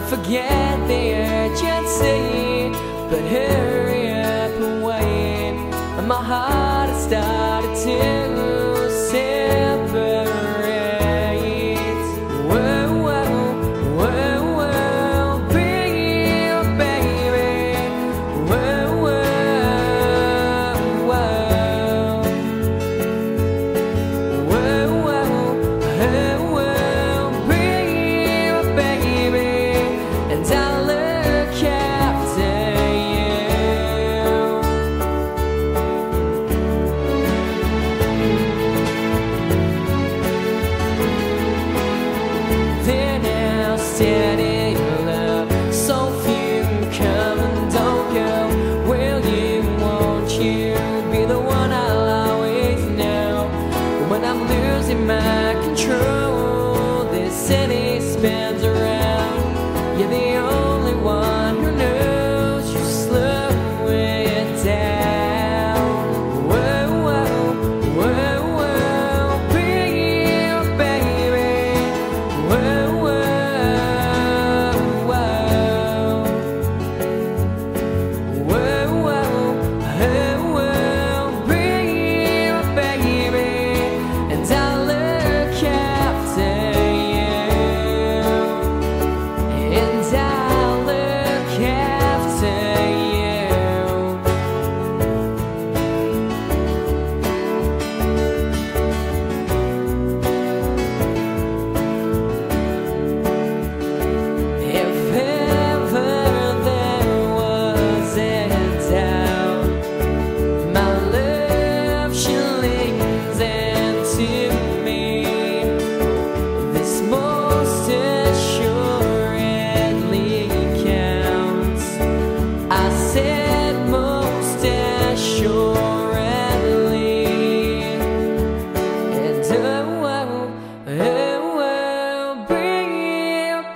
forget the urgency. But hurry up and wait, and my heart has started to.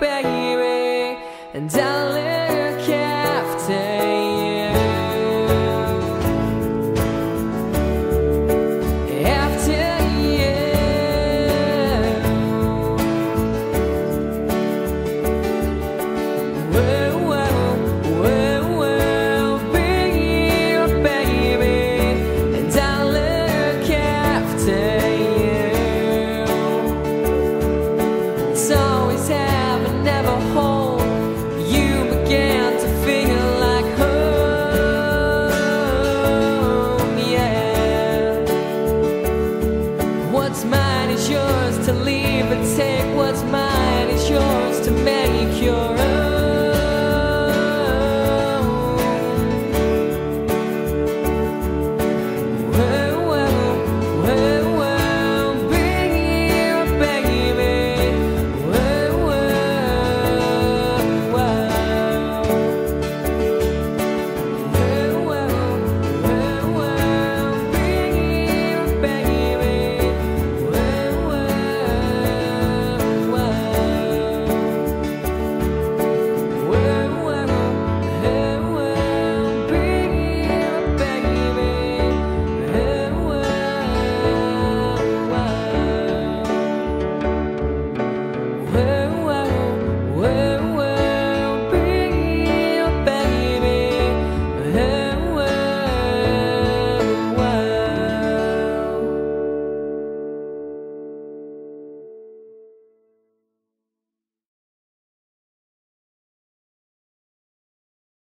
back